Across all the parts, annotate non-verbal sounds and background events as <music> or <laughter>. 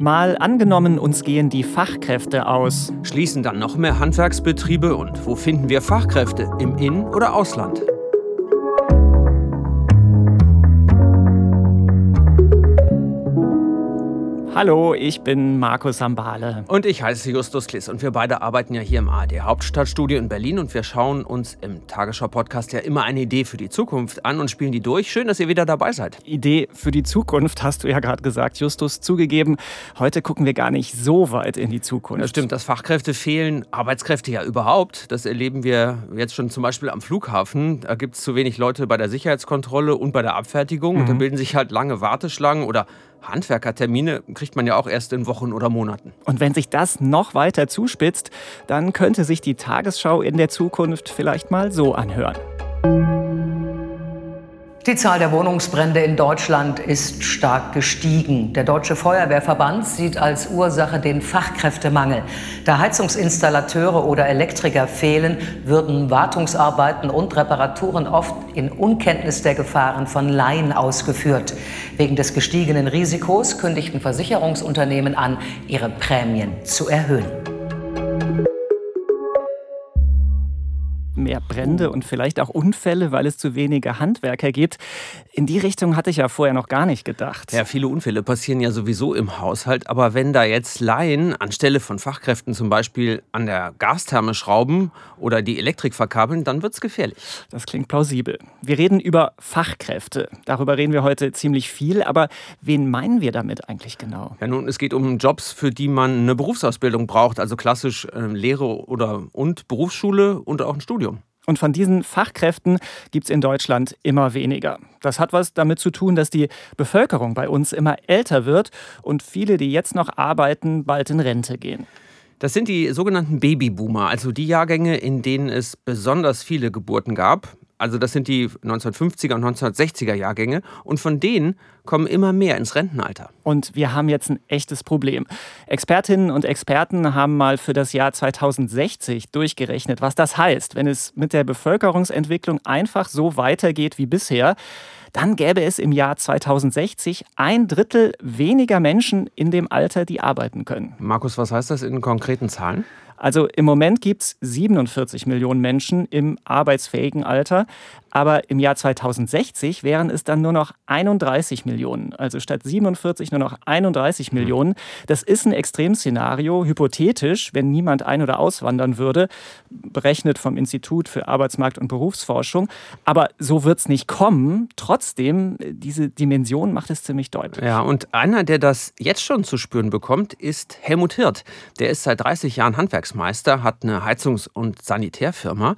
Mal angenommen, uns gehen die Fachkräfte aus. Schließen dann noch mehr Handwerksbetriebe und wo finden wir Fachkräfte? Im In- oder Ausland? Hallo, ich bin Markus Sambale. Und ich heiße Justus Kliss und wir beide arbeiten ja hier im ARD Hauptstadtstudio in Berlin und wir schauen uns im Tagesschau-Podcast ja immer eine Idee für die Zukunft an und spielen die durch. Schön, dass ihr wieder dabei seid. Idee für die Zukunft hast du ja gerade gesagt, Justus. Zugegeben, heute gucken wir gar nicht so weit in die Zukunft. Das stimmt, dass Fachkräfte fehlen, Arbeitskräfte ja überhaupt. Das erleben wir jetzt schon zum Beispiel am Flughafen. Da gibt es zu wenig Leute bei der Sicherheitskontrolle und bei der Abfertigung. Mhm. Und da bilden sich halt lange Warteschlangen oder Handwerkertermine kriegt man ja auch erst in Wochen oder Monaten. Und wenn sich das noch weiter zuspitzt, dann könnte sich die Tagesschau in der Zukunft vielleicht mal so anhören. Die Zahl der Wohnungsbrände in Deutschland ist stark gestiegen. Der Deutsche Feuerwehrverband sieht als Ursache den Fachkräftemangel. Da Heizungsinstallateure oder Elektriker fehlen, würden Wartungsarbeiten und Reparaturen oft in Unkenntnis der Gefahren von Laien ausgeführt. Wegen des gestiegenen Risikos kündigten Versicherungsunternehmen an, ihre Prämien zu erhöhen. Mehr Brände und vielleicht auch Unfälle, weil es zu wenige Handwerker gibt. In die Richtung hatte ich ja vorher noch gar nicht gedacht. Ja, viele Unfälle passieren ja sowieso im Haushalt. Aber wenn da jetzt Laien anstelle von Fachkräften zum Beispiel an der Gastherme schrauben oder die Elektrik verkabeln, dann wird es gefährlich. Das klingt plausibel. Wir reden über Fachkräfte. Darüber reden wir heute ziemlich viel. Aber wen meinen wir damit eigentlich genau? Ja, nun, es geht um Jobs, für die man eine Berufsausbildung braucht. Also klassisch äh, Lehre oder und Berufsschule und auch ein Studium. Und von diesen Fachkräften gibt es in Deutschland immer weniger. Das hat was damit zu tun, dass die Bevölkerung bei uns immer älter wird und viele, die jetzt noch arbeiten, bald in Rente gehen. Das sind die sogenannten Babyboomer, also die Jahrgänge, in denen es besonders viele Geburten gab. Also das sind die 1950er und 1960er Jahrgänge. Und von denen kommen immer mehr ins Rentenalter. Und wir haben jetzt ein echtes Problem. Expertinnen und Experten haben mal für das Jahr 2060 durchgerechnet, was das heißt, wenn es mit der Bevölkerungsentwicklung einfach so weitergeht wie bisher. Dann gäbe es im Jahr 2060 ein Drittel weniger Menschen in dem Alter, die arbeiten können. Markus, was heißt das in konkreten Zahlen? Also im Moment gibt es 47 Millionen Menschen im arbeitsfähigen Alter, aber im Jahr 2060 wären es dann nur noch 31 Millionen. Also statt 47 nur noch 31 Millionen. Das ist ein Extremszenario, hypothetisch, wenn niemand ein- oder auswandern würde, berechnet vom Institut für Arbeitsmarkt und Berufsforschung. Aber so wird es nicht kommen. Trotzdem, diese Dimension macht es ziemlich deutlich. Ja, und einer, der das jetzt schon zu spüren bekommt, ist Helmut Hirt. Der ist seit 30 Jahren Handwerksmeister, hat eine Heizungs- und Sanitärfirma.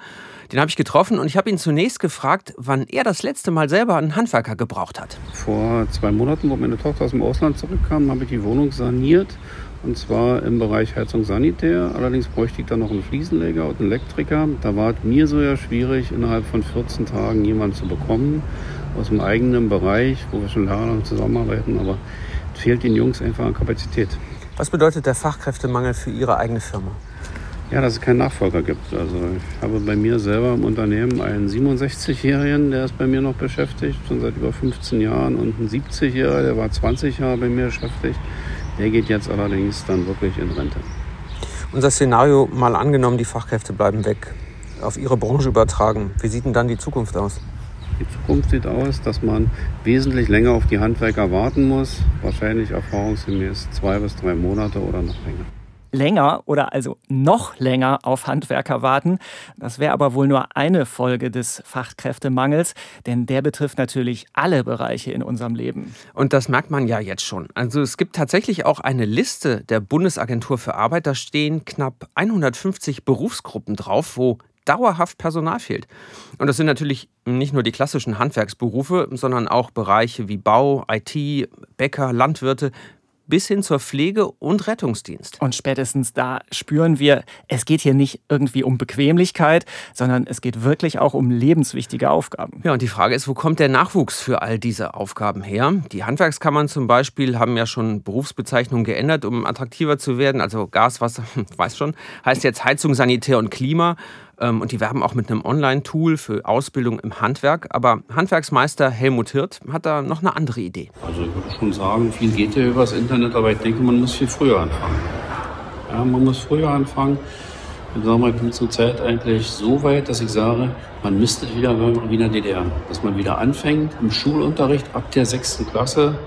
Den habe ich getroffen und ich habe ihn zunächst gefragt, wann er das letzte Mal selber einen Handwerker gebraucht hat. Vor zwei Monaten, wo meine Tochter aus dem Ausland zurückkam, habe ich die Wohnung saniert. Und zwar im Bereich Heizung Sanitär. Allerdings bräuchte ich dann noch einen Fliesenleger und einen Elektriker. Da war es mir so ja schwierig, innerhalb von 14 Tagen jemanden zu bekommen aus dem eigenen Bereich, wo wir schon jahrelang zusammenarbeiten. Aber es fehlt den Jungs einfach an Kapazität. Was bedeutet der Fachkräftemangel für Ihre eigene Firma? Ja, dass es keinen Nachfolger gibt. Also ich habe bei mir selber im Unternehmen einen 67-Jährigen, der ist bei mir noch beschäftigt, schon seit über 15 Jahren. Und einen 70-Jähriger, der war 20 Jahre bei mir beschäftigt. Der geht jetzt allerdings dann wirklich in Rente. Unser Szenario mal angenommen, die Fachkräfte bleiben weg, auf Ihre Branche übertragen. Wie sieht denn dann die Zukunft aus? Die Zukunft sieht aus, dass man wesentlich länger auf die Handwerker warten muss. Wahrscheinlich erfahrungsgemäß zwei bis drei Monate oder noch länger länger oder also noch länger auf Handwerker warten. Das wäre aber wohl nur eine Folge des Fachkräftemangels, denn der betrifft natürlich alle Bereiche in unserem Leben. Und das merkt man ja jetzt schon. Also es gibt tatsächlich auch eine Liste der Bundesagentur für Arbeit, da stehen knapp 150 Berufsgruppen drauf, wo dauerhaft Personal fehlt. Und das sind natürlich nicht nur die klassischen Handwerksberufe, sondern auch Bereiche wie Bau, IT, Bäcker, Landwirte, bis hin zur Pflege und Rettungsdienst. Und spätestens da spüren wir, es geht hier nicht irgendwie um Bequemlichkeit, sondern es geht wirklich auch um lebenswichtige Aufgaben. Ja, und die Frage ist, wo kommt der Nachwuchs für all diese Aufgaben her? Die Handwerkskammern zum Beispiel haben ja schon Berufsbezeichnungen geändert, um attraktiver zu werden. Also Gas, Wasser, <laughs> weiß schon, heißt jetzt Heizung, Sanitär und Klima. Ähm, und die werben auch mit einem Online-Tool für Ausbildung im Handwerk. Aber Handwerksmeister Helmut Hirt hat da noch eine andere Idee. Also ich würde schon sagen, viel geht ja übers Internet, aber ich denke, man muss viel früher anfangen. Ja, man muss früher anfangen. Ich sage mal, ich bin zurzeit eigentlich so weit, dass ich sage, man müsste wieder wie in der DDR. Dass man wieder anfängt im Schulunterricht ab der sechsten Klasse,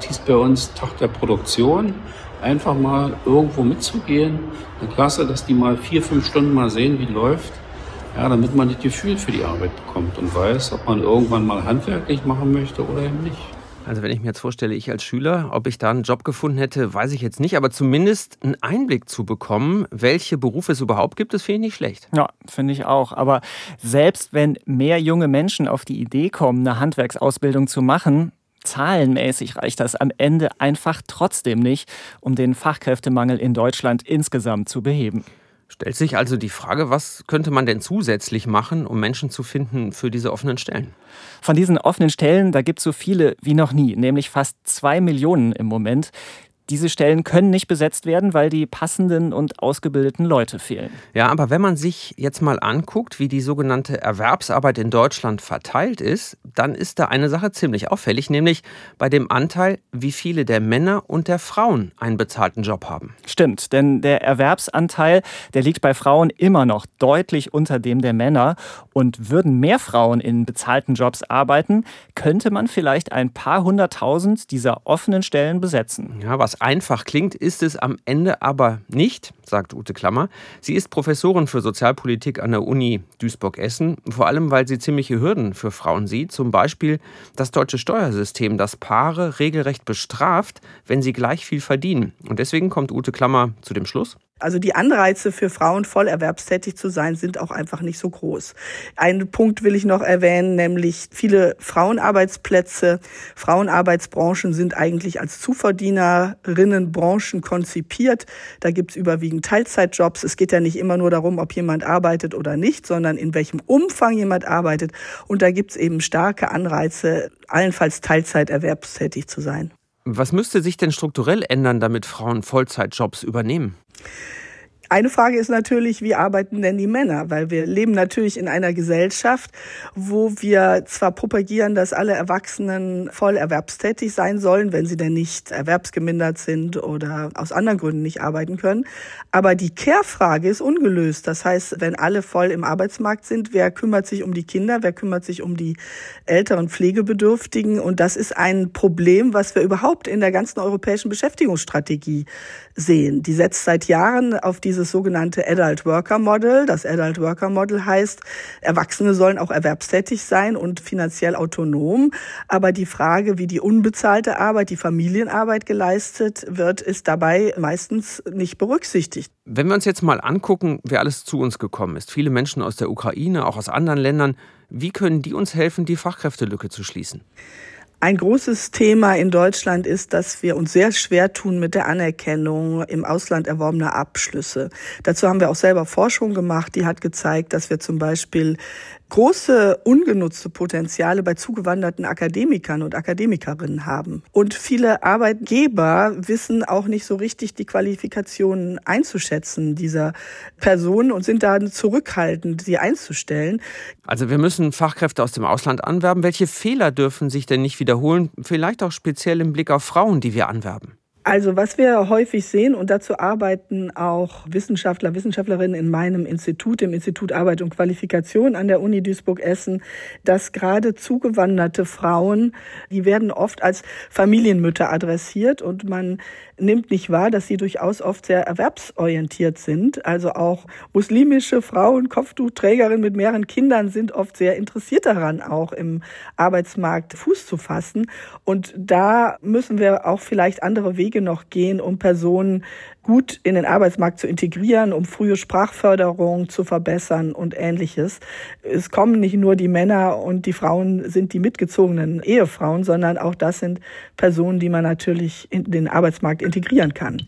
hieß bei uns Tag der Produktion, einfach mal irgendwo mitzugehen, eine Klasse, dass die mal vier, fünf Stunden mal sehen, wie läuft, ja, damit man das Gefühl für die Arbeit bekommt und weiß, ob man irgendwann mal handwerklich machen möchte oder eben nicht. Also wenn ich mir jetzt vorstelle, ich als Schüler, ob ich da einen Job gefunden hätte, weiß ich jetzt nicht, aber zumindest einen Einblick zu bekommen, welche Berufe es überhaupt gibt, das finde ich nicht schlecht. Ja, finde ich auch. Aber selbst wenn mehr junge Menschen auf die Idee kommen, eine Handwerksausbildung zu machen, zahlenmäßig reicht das am Ende einfach trotzdem nicht, um den Fachkräftemangel in Deutschland insgesamt zu beheben. Stellt sich also die Frage, was könnte man denn zusätzlich machen, um Menschen zu finden für diese offenen Stellen? Von diesen offenen Stellen, da gibt es so viele wie noch nie, nämlich fast zwei Millionen im Moment. Diese Stellen können nicht besetzt werden, weil die passenden und ausgebildeten Leute fehlen. Ja, aber wenn man sich jetzt mal anguckt, wie die sogenannte Erwerbsarbeit in Deutschland verteilt ist, dann ist da eine Sache ziemlich auffällig, nämlich bei dem Anteil, wie viele der Männer und der Frauen einen bezahlten Job haben. Stimmt, denn der Erwerbsanteil, der liegt bei Frauen immer noch deutlich unter dem der Männer. Und würden mehr Frauen in bezahlten Jobs arbeiten, könnte man vielleicht ein paar hunderttausend dieser offenen Stellen besetzen. Ja, was einfach klingt, ist es am Ende aber nicht, sagt Ute Klammer. Sie ist Professorin für Sozialpolitik an der Uni Duisburg-Essen, vor allem weil sie ziemliche Hürden für Frauen sieht, zum Beispiel das deutsche Steuersystem, das Paare regelrecht bestraft, wenn sie gleich viel verdienen. Und deswegen kommt Ute Klammer zu dem Schluss, also die Anreize für Frauen voll erwerbstätig zu sein, sind auch einfach nicht so groß. Einen Punkt will ich noch erwähnen, nämlich viele Frauenarbeitsplätze, Frauenarbeitsbranchen sind eigentlich als Zuverdienerinnenbranchen konzipiert. Da gibt es überwiegend Teilzeitjobs. Es geht ja nicht immer nur darum, ob jemand arbeitet oder nicht, sondern in welchem Umfang jemand arbeitet. Und da gibt es eben starke Anreize, allenfalls Teilzeit erwerbstätig zu sein. Was müsste sich denn strukturell ändern, damit Frauen Vollzeitjobs übernehmen? Eine Frage ist natürlich, wie arbeiten denn die Männer? Weil wir leben natürlich in einer Gesellschaft, wo wir zwar propagieren, dass alle Erwachsenen voll erwerbstätig sein sollen, wenn sie denn nicht erwerbsgemindert sind oder aus anderen Gründen nicht arbeiten können. Aber die Care-Frage ist ungelöst. Das heißt, wenn alle voll im Arbeitsmarkt sind, wer kümmert sich um die Kinder? Wer kümmert sich um die älteren Pflegebedürftigen? Und das ist ein Problem, was wir überhaupt in der ganzen europäischen Beschäftigungsstrategie sehen. Die setzt seit Jahren auf dieses sogenannte Adult Worker Model. Das Adult Worker Model heißt, Erwachsene sollen auch erwerbstätig sein und finanziell autonom. Aber die Frage, wie die unbezahlte Arbeit, die Familienarbeit geleistet wird, ist dabei meistens nicht berücksichtigt. Wenn wir uns jetzt mal angucken, wer alles zu uns gekommen ist, viele Menschen aus der Ukraine, auch aus anderen Ländern, wie können die uns helfen, die Fachkräftelücke zu schließen? Ein großes Thema in Deutschland ist, dass wir uns sehr schwer tun mit der Anerkennung im Ausland erworbener Abschlüsse. Dazu haben wir auch selber Forschung gemacht, die hat gezeigt, dass wir zum Beispiel große ungenutzte Potenziale bei zugewanderten Akademikern und Akademikerinnen haben. Und viele Arbeitgeber wissen auch nicht so richtig die Qualifikationen einzuschätzen dieser Personen und sind da zurückhaltend, sie einzustellen. Also wir müssen Fachkräfte aus dem Ausland anwerben. Welche Fehler dürfen sich denn nicht wiederholen? Vielleicht auch speziell im Blick auf Frauen, die wir anwerben. Also was wir häufig sehen, und dazu arbeiten auch Wissenschaftler, Wissenschaftlerinnen in meinem Institut, im Institut Arbeit und Qualifikation an der Uni Duisburg-Essen, dass gerade zugewanderte Frauen, die werden oft als Familienmütter adressiert und man nimmt nicht wahr, dass sie durchaus oft sehr erwerbsorientiert sind. Also auch muslimische Frauen, Kopftuchträgerinnen mit mehreren Kindern sind oft sehr interessiert daran, auch im Arbeitsmarkt Fuß zu fassen. Und da müssen wir auch vielleicht andere Wege noch gehen, um Personen gut in den Arbeitsmarkt zu integrieren, um frühe Sprachförderung zu verbessern und ähnliches. Es kommen nicht nur die Männer und die Frauen sind die mitgezogenen Ehefrauen, sondern auch das sind Personen, die man natürlich in den Arbeitsmarkt integrieren kann.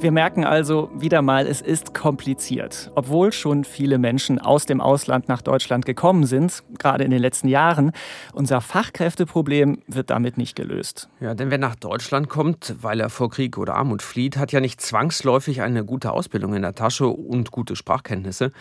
Wir merken also wieder mal, es ist kompliziert. Obwohl schon viele Menschen aus dem Ausland nach Deutschland gekommen sind, gerade in den letzten Jahren, unser Fachkräfteproblem wird damit nicht gelöst. Ja, denn wer nach Deutschland kommt, weil er vor Krieg oder Armut flieht, hat ja nicht zwangsläufig eine gute Ausbildung in der Tasche und gute Sprachkenntnisse.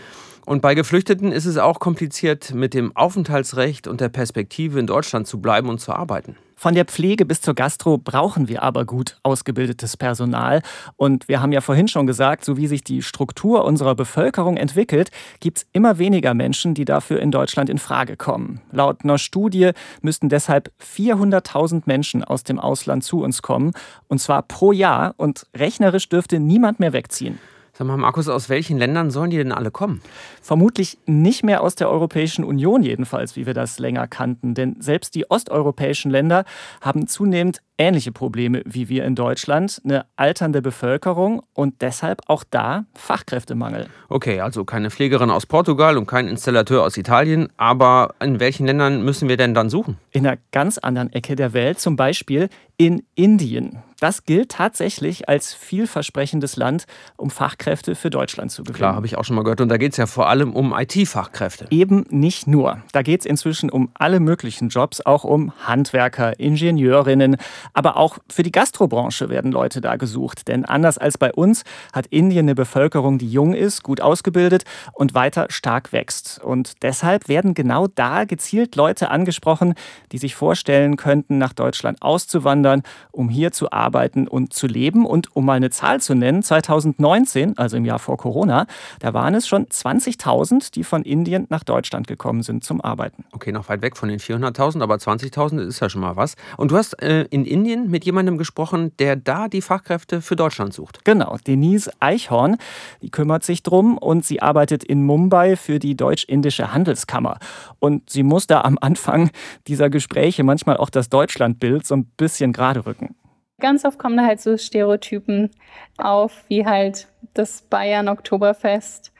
Und bei Geflüchteten ist es auch kompliziert, mit dem Aufenthaltsrecht und der Perspektive in Deutschland zu bleiben und zu arbeiten. Von der Pflege bis zur Gastro brauchen wir aber gut ausgebildetes Personal. Und wir haben ja vorhin schon gesagt, so wie sich die Struktur unserer Bevölkerung entwickelt, gibt es immer weniger Menschen, die dafür in Deutschland in Frage kommen. Laut einer Studie müssten deshalb 400.000 Menschen aus dem Ausland zu uns kommen. Und zwar pro Jahr. Und rechnerisch dürfte niemand mehr wegziehen. Sag mal, Markus, aus welchen Ländern sollen die denn alle kommen? Vermutlich nicht mehr aus der Europäischen Union jedenfalls, wie wir das länger kannten. Denn selbst die osteuropäischen Länder haben zunehmend ähnliche Probleme wie wir in Deutschland, eine alternde Bevölkerung und deshalb auch da Fachkräftemangel. Okay, also keine Pflegerin aus Portugal und kein Installateur aus Italien, aber in welchen Ländern müssen wir denn dann suchen? In einer ganz anderen Ecke der Welt, zum Beispiel in Indien. Das gilt tatsächlich als vielversprechendes Land, um Fachkräfte für Deutschland zu gewinnen. Klar, habe ich auch schon mal gehört. Und da geht es ja vor allem um IT-Fachkräfte. Eben nicht nur. Da geht es inzwischen um alle möglichen Jobs, auch um Handwerker, Ingenieurinnen, aber auch für die Gastrobranche werden Leute da gesucht. Denn anders als bei uns hat Indien eine Bevölkerung, die jung ist, gut ausgebildet und weiter stark wächst. Und deshalb werden genau da gezielt Leute angesprochen, die sich vorstellen könnten, nach Deutschland auszuwandern, um hier zu arbeiten und zu leben. Und um mal eine Zahl zu nennen, 2019, also im Jahr vor Corona, da waren es schon 20.000, die von Indien nach Deutschland gekommen sind zum Arbeiten. Okay, noch weit weg von den 400.000, aber 20.000 ist ja schon mal was. Und du hast äh, in Indien Indien mit jemandem gesprochen, der da die Fachkräfte für Deutschland sucht. Genau, Denise Eichhorn, die kümmert sich drum und sie arbeitet in Mumbai für die Deutsch-Indische Handelskammer. Und sie muss da am Anfang dieser Gespräche manchmal auch das Deutschlandbild so ein bisschen gerade rücken. Ganz oft kommen da halt so Stereotypen auf, wie halt das Bayern Oktoberfest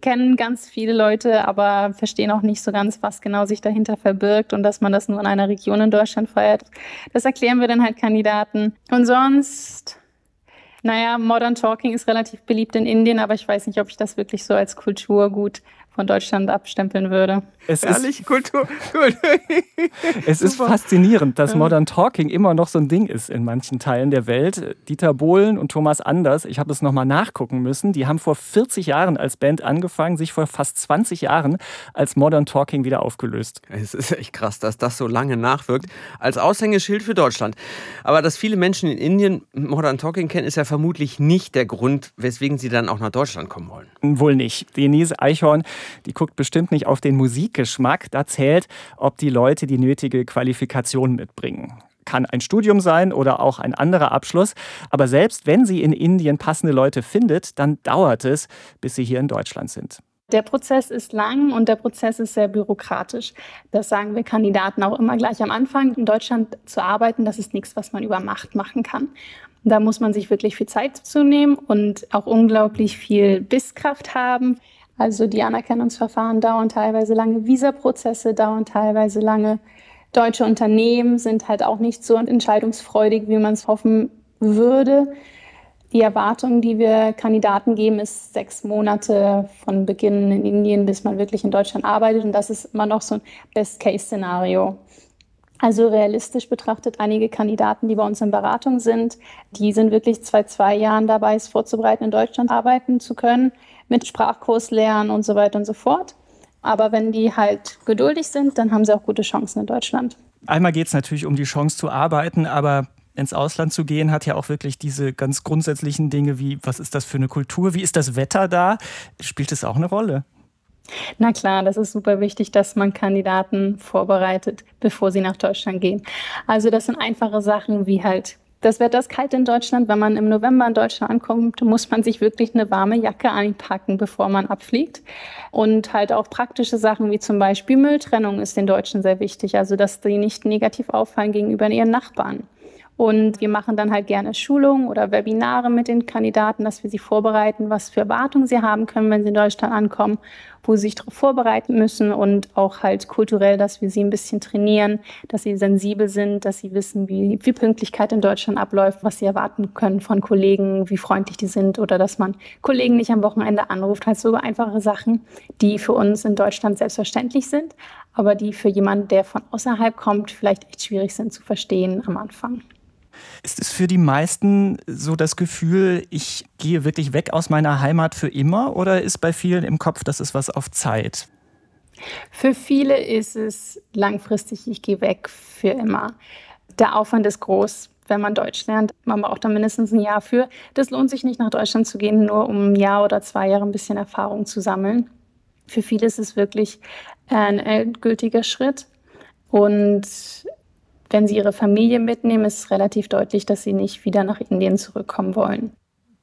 kennen ganz viele Leute, aber verstehen auch nicht so ganz, was genau sich dahinter verbirgt und dass man das nur in einer Region in Deutschland feiert. Das erklären wir dann halt Kandidaten. Und sonst, naja, Modern Talking ist relativ beliebt in Indien, aber ich weiß nicht, ob ich das wirklich so als Kulturgut von Deutschland abstempeln würde. Es Herrlich, ist, Kultur, gut. <laughs> es ist faszinierend, dass Modern Talking immer noch so ein Ding ist in manchen Teilen der Welt. Dieter Bohlen und Thomas Anders, ich habe es nochmal nachgucken müssen, die haben vor 40 Jahren als Band angefangen, sich vor fast 20 Jahren als Modern Talking wieder aufgelöst. Es ist echt krass, dass das so lange nachwirkt. Als Aushängeschild für Deutschland. Aber dass viele Menschen in Indien Modern Talking kennen, ist ja vermutlich nicht der Grund, weswegen sie dann auch nach Deutschland kommen wollen. Wohl nicht. Denise Eichhorn die guckt bestimmt nicht auf den Musikgeschmack. Da zählt, ob die Leute die nötige Qualifikation mitbringen kann ein Studium sein oder auch ein anderer Abschluss. Aber selbst wenn sie in Indien passende Leute findet, dann dauert es, bis sie hier in Deutschland sind. Der Prozess ist lang und der Prozess ist sehr bürokratisch. Das sagen wir Kandidaten auch immer gleich am Anfang. In Deutschland zu arbeiten, das ist nichts, was man über Macht machen kann. Da muss man sich wirklich viel Zeit zu nehmen und auch unglaublich viel Bisskraft haben. Also die Anerkennungsverfahren dauern teilweise lange, Visaprozesse dauern teilweise lange. Deutsche Unternehmen sind halt auch nicht so entscheidungsfreudig, wie man es hoffen würde. Die Erwartung, die wir Kandidaten geben, ist sechs Monate von Beginn in Indien, bis man wirklich in Deutschland arbeitet. Und das ist immer noch so ein Best-Case-Szenario. Also realistisch betrachtet, einige Kandidaten, die bei uns in Beratung sind, die sind wirklich zwei, zwei Jahren dabei, es vorzubereiten, in Deutschland arbeiten zu können mit Sprachkurs lernen und so weiter und so fort. Aber wenn die halt geduldig sind, dann haben sie auch gute Chancen in Deutschland. Einmal geht es natürlich um die Chance zu arbeiten, aber ins Ausland zu gehen, hat ja auch wirklich diese ganz grundsätzlichen Dinge wie, was ist das für eine Kultur, wie ist das Wetter da? Spielt es auch eine Rolle? Na klar, das ist super wichtig, dass man Kandidaten vorbereitet, bevor sie nach Deutschland gehen. Also das sind einfache Sachen wie halt das Wetter ist kalt in Deutschland. Wenn man im November in Deutschland ankommt, muss man sich wirklich eine warme Jacke einpacken, bevor man abfliegt. Und halt auch praktische Sachen wie zum Beispiel Mülltrennung ist den Deutschen sehr wichtig. Also, dass die nicht negativ auffallen gegenüber ihren Nachbarn. Und wir machen dann halt gerne Schulungen oder Webinare mit den Kandidaten, dass wir sie vorbereiten, was für Erwartungen sie haben können, wenn sie in Deutschland ankommen, wo sie sich darauf vorbereiten müssen und auch halt kulturell, dass wir sie ein bisschen trainieren, dass sie sensibel sind, dass sie wissen, wie, wie Pünktlichkeit in Deutschland abläuft, was sie erwarten können von Kollegen, wie freundlich die sind oder dass man Kollegen nicht am Wochenende anruft. Halt so einfache Sachen, die für uns in Deutschland selbstverständlich sind, aber die für jemanden, der von außerhalb kommt, vielleicht echt schwierig sind zu verstehen am Anfang. Ist es für die meisten so das Gefühl, ich gehe wirklich weg aus meiner Heimat für immer oder ist bei vielen im Kopf, das ist was auf Zeit? Für viele ist es langfristig, ich gehe weg für immer. Der Aufwand ist groß, wenn man Deutsch lernt. Man braucht da mindestens ein Jahr für. Das lohnt sich nicht, nach Deutschland zu gehen, nur um ein Jahr oder zwei Jahre ein bisschen Erfahrung zu sammeln. Für viele ist es wirklich ein endgültiger Schritt. Und wenn sie ihre Familie mitnehmen, ist es relativ deutlich, dass sie nicht wieder nach Indien zurückkommen wollen.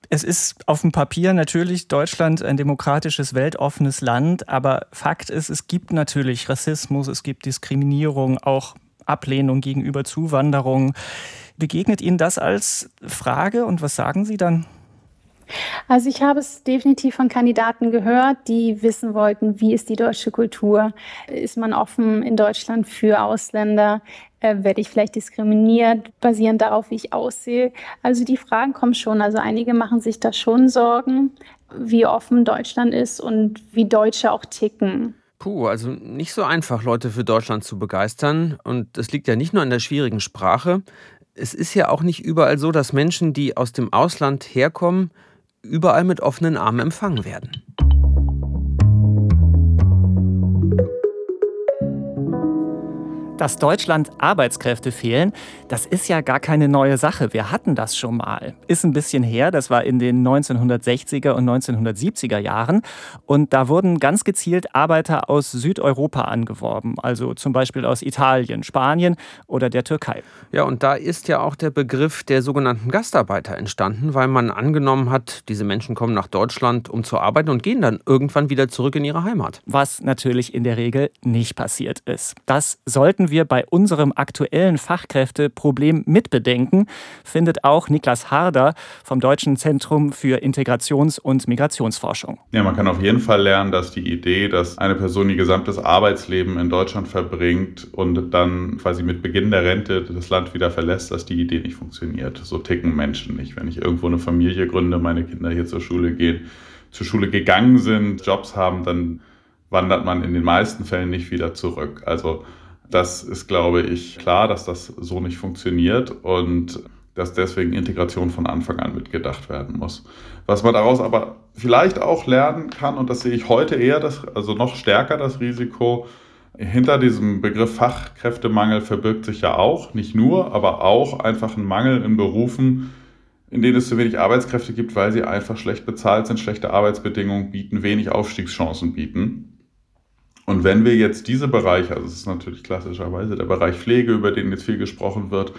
Es ist auf dem Papier natürlich Deutschland ein demokratisches, weltoffenes Land, aber Fakt ist, es gibt natürlich Rassismus, es gibt Diskriminierung, auch Ablehnung gegenüber Zuwanderung. Begegnet Ihnen das als Frage und was sagen Sie dann? Also ich habe es definitiv von Kandidaten gehört, die wissen wollten, wie ist die deutsche Kultur? Ist man offen in Deutschland für Ausländer? Äh, werde ich vielleicht diskriminiert, basierend darauf, wie ich aussehe? Also die Fragen kommen schon. Also einige machen sich da schon Sorgen, wie offen Deutschland ist und wie Deutsche auch ticken. Puh, also nicht so einfach, Leute für Deutschland zu begeistern. Und das liegt ja nicht nur an der schwierigen Sprache. Es ist ja auch nicht überall so, dass Menschen, die aus dem Ausland herkommen, überall mit offenen Armen empfangen werden. Dass Deutschland Arbeitskräfte fehlen, das ist ja gar keine neue Sache. Wir hatten das schon mal. Ist ein bisschen her, das war in den 1960er und 1970er Jahren. Und da wurden ganz gezielt Arbeiter aus Südeuropa angeworben, also zum Beispiel aus Italien, Spanien oder der Türkei. Ja, und da ist ja auch der Begriff der sogenannten Gastarbeiter entstanden, weil man angenommen hat, diese Menschen kommen nach Deutschland, um zu arbeiten und gehen dann irgendwann wieder zurück in ihre Heimat. Was natürlich in der Regel nicht passiert ist. Das sollten sollten wir bei unserem aktuellen Fachkräfteproblem mitbedenken, findet auch Niklas Harder vom Deutschen Zentrum für Integrations- und Migrationsforschung. Ja, man kann auf jeden Fall lernen, dass die Idee, dass eine Person ihr gesamtes Arbeitsleben in Deutschland verbringt und dann quasi mit Beginn der Rente das Land wieder verlässt, dass die Idee nicht funktioniert. So ticken Menschen nicht. Wenn ich irgendwo eine Familie gründe, meine Kinder hier zur Schule gehen, zur Schule gegangen sind, Jobs haben, dann wandert man in den meisten Fällen nicht wieder zurück. Also das ist, glaube ich, klar, dass das so nicht funktioniert und dass deswegen Integration von Anfang an mitgedacht werden muss. Was man daraus aber vielleicht auch lernen kann, und das sehe ich heute eher, das, also noch stärker das Risiko, hinter diesem Begriff Fachkräftemangel verbirgt sich ja auch, nicht nur, aber auch einfach ein Mangel in Berufen, in denen es zu wenig Arbeitskräfte gibt, weil sie einfach schlecht bezahlt sind, schlechte Arbeitsbedingungen bieten, wenig Aufstiegschancen bieten. Und wenn wir jetzt diese Bereiche, also es ist natürlich klassischerweise der Bereich Pflege, über den jetzt viel gesprochen wird,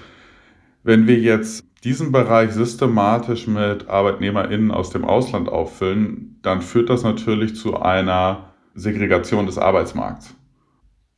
wenn wir jetzt diesen Bereich systematisch mit ArbeitnehmerInnen aus dem Ausland auffüllen, dann führt das natürlich zu einer Segregation des Arbeitsmarkts.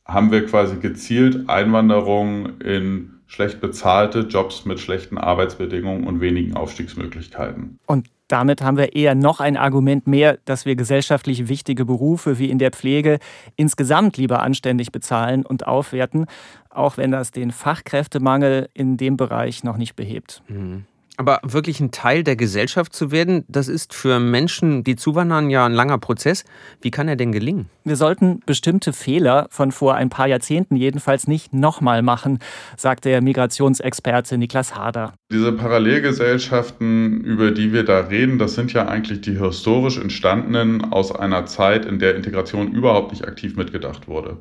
Haben wir quasi gezielt Einwanderung in schlecht bezahlte Jobs mit schlechten Arbeitsbedingungen und wenigen Aufstiegsmöglichkeiten. Und damit haben wir eher noch ein Argument mehr, dass wir gesellschaftlich wichtige Berufe wie in der Pflege insgesamt lieber anständig bezahlen und aufwerten, auch wenn das den Fachkräftemangel in dem Bereich noch nicht behebt. Mhm. Aber wirklich ein Teil der Gesellschaft zu werden, das ist für Menschen, die zuwandern, ja ein langer Prozess. Wie kann er denn gelingen? Wir sollten bestimmte Fehler von vor ein paar Jahrzehnten jedenfalls nicht nochmal machen, sagt der Migrationsexperte Niklas Harder. Diese Parallelgesellschaften, über die wir da reden, das sind ja eigentlich die historisch entstandenen aus einer Zeit, in der Integration überhaupt nicht aktiv mitgedacht wurde.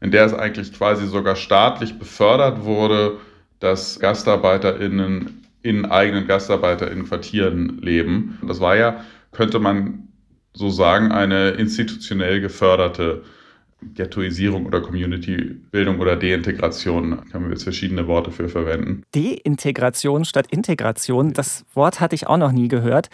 In der es eigentlich quasi sogar staatlich befördert wurde, dass GastarbeiterInnen in eigenen Gastarbeiter in Quartieren leben. Das war ja, könnte man so sagen, eine institutionell geförderte Ghettoisierung oder Community-Bildung oder Deintegration. Können wir jetzt verschiedene Worte für verwenden. Deintegration statt Integration, das Wort hatte ich auch noch nie gehört.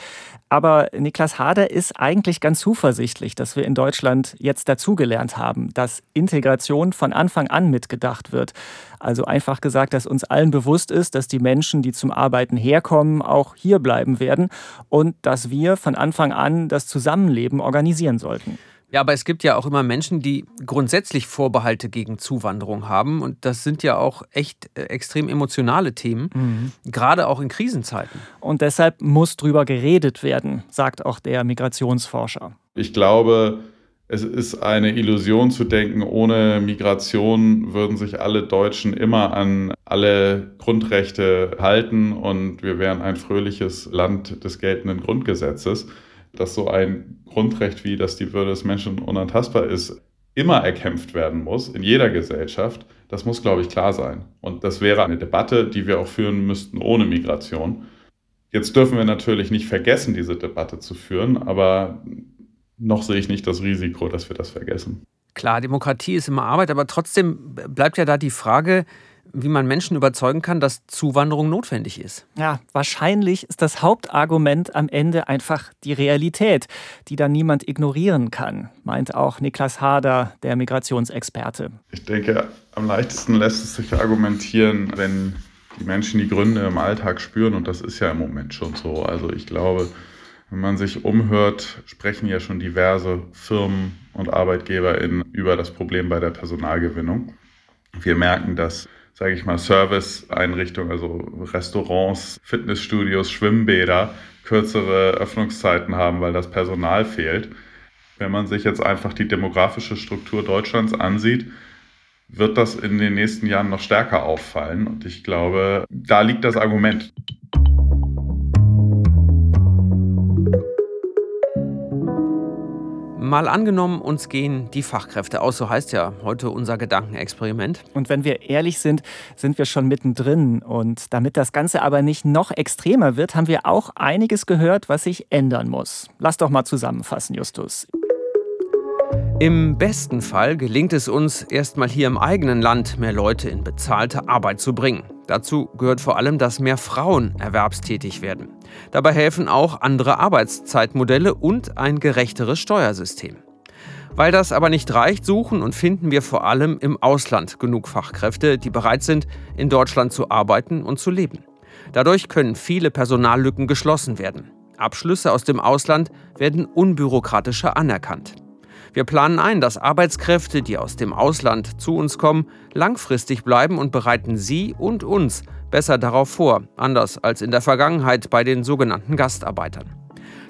Aber Niklas Hader ist eigentlich ganz zuversichtlich, dass wir in Deutschland jetzt dazugelernt haben, dass Integration von Anfang an mitgedacht wird. Also einfach gesagt, dass uns allen bewusst ist, dass die Menschen, die zum Arbeiten herkommen, auch hier bleiben werden und dass wir von Anfang an das Zusammenleben organisieren sollten. Ja, aber es gibt ja auch immer Menschen, die grundsätzlich Vorbehalte gegen Zuwanderung haben. Und das sind ja auch echt äh, extrem emotionale Themen, mhm. gerade auch in Krisenzeiten. Und deshalb muss drüber geredet werden, sagt auch der Migrationsforscher. Ich glaube, es ist eine Illusion zu denken, ohne Migration würden sich alle Deutschen immer an alle Grundrechte halten und wir wären ein fröhliches Land des geltenden Grundgesetzes dass so ein Grundrecht wie, dass die Würde des Menschen unantastbar ist, immer erkämpft werden muss, in jeder Gesellschaft, das muss, glaube ich, klar sein. Und das wäre eine Debatte, die wir auch führen müssten ohne Migration. Jetzt dürfen wir natürlich nicht vergessen, diese Debatte zu führen, aber noch sehe ich nicht das Risiko, dass wir das vergessen. Klar, Demokratie ist immer Arbeit, aber trotzdem bleibt ja da die Frage, wie man Menschen überzeugen kann, dass Zuwanderung notwendig ist. Ja, wahrscheinlich ist das Hauptargument am Ende einfach die Realität, die dann niemand ignorieren kann, meint auch Niklas Hader, der Migrationsexperte. Ich denke, am leichtesten lässt es sich argumentieren, wenn die Menschen die Gründe im Alltag spüren und das ist ja im Moment schon so. Also ich glaube, wenn man sich umhört, sprechen ja schon diverse Firmen und ArbeitgeberInnen über das Problem bei der Personalgewinnung. Wir merken, dass sage ich mal, Service-Einrichtungen, also Restaurants, Fitnessstudios, Schwimmbäder kürzere Öffnungszeiten haben, weil das Personal fehlt. Wenn man sich jetzt einfach die demografische Struktur Deutschlands ansieht, wird das in den nächsten Jahren noch stärker auffallen. Und ich glaube, da liegt das Argument. Mal angenommen, uns gehen die Fachkräfte aus, so heißt ja heute unser Gedankenexperiment. Und wenn wir ehrlich sind, sind wir schon mittendrin. Und damit das Ganze aber nicht noch extremer wird, haben wir auch einiges gehört, was sich ändern muss. Lass doch mal zusammenfassen, Justus. Im besten Fall gelingt es uns, erstmal hier im eigenen Land mehr Leute in bezahlte Arbeit zu bringen. Dazu gehört vor allem, dass mehr Frauen erwerbstätig werden. Dabei helfen auch andere Arbeitszeitmodelle und ein gerechteres Steuersystem. Weil das aber nicht reicht, suchen und finden wir vor allem im Ausland genug Fachkräfte, die bereit sind, in Deutschland zu arbeiten und zu leben. Dadurch können viele Personallücken geschlossen werden. Abschlüsse aus dem Ausland werden unbürokratischer anerkannt. Wir planen ein, dass Arbeitskräfte, die aus dem Ausland zu uns kommen, langfristig bleiben und bereiten Sie und uns besser darauf vor, anders als in der Vergangenheit bei den sogenannten Gastarbeitern.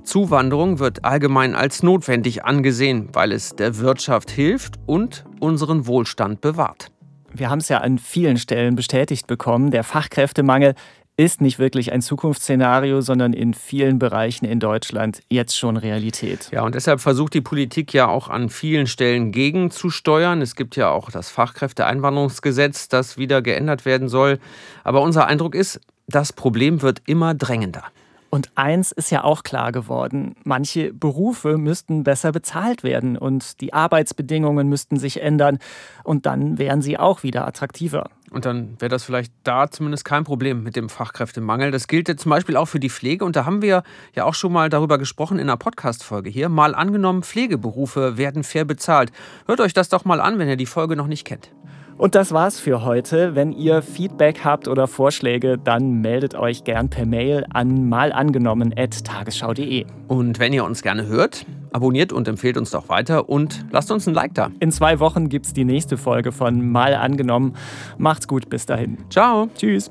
Zuwanderung wird allgemein als notwendig angesehen, weil es der Wirtschaft hilft und unseren Wohlstand bewahrt. Wir haben es ja an vielen Stellen bestätigt bekommen, der Fachkräftemangel ist nicht wirklich ein Zukunftsszenario, sondern in vielen Bereichen in Deutschland jetzt schon Realität. Ja, und deshalb versucht die Politik ja auch an vielen Stellen gegenzusteuern. Es gibt ja auch das Fachkräfteeinwanderungsgesetz, das wieder geändert werden soll. Aber unser Eindruck ist, das Problem wird immer drängender. Und eins ist ja auch klar geworden, manche Berufe müssten besser bezahlt werden und die Arbeitsbedingungen müssten sich ändern und dann wären sie auch wieder attraktiver. Und dann wäre das vielleicht da zumindest kein Problem mit dem Fachkräftemangel. Das gilt jetzt zum Beispiel auch für die Pflege. Und da haben wir ja auch schon mal darüber gesprochen in einer Podcast-Folge hier. Mal angenommen, Pflegeberufe werden fair bezahlt. Hört euch das doch mal an, wenn ihr die Folge noch nicht kennt. Und das war's für heute. Wenn ihr Feedback habt oder Vorschläge, dann meldet euch gern per Mail an malangenommen.tagesschau.de. Und wenn ihr uns gerne hört, abonniert und empfehlt uns doch weiter und lasst uns ein Like da. In zwei Wochen gibt's die nächste Folge von Mal angenommen. Macht's gut, bis dahin. Ciao. Tschüss.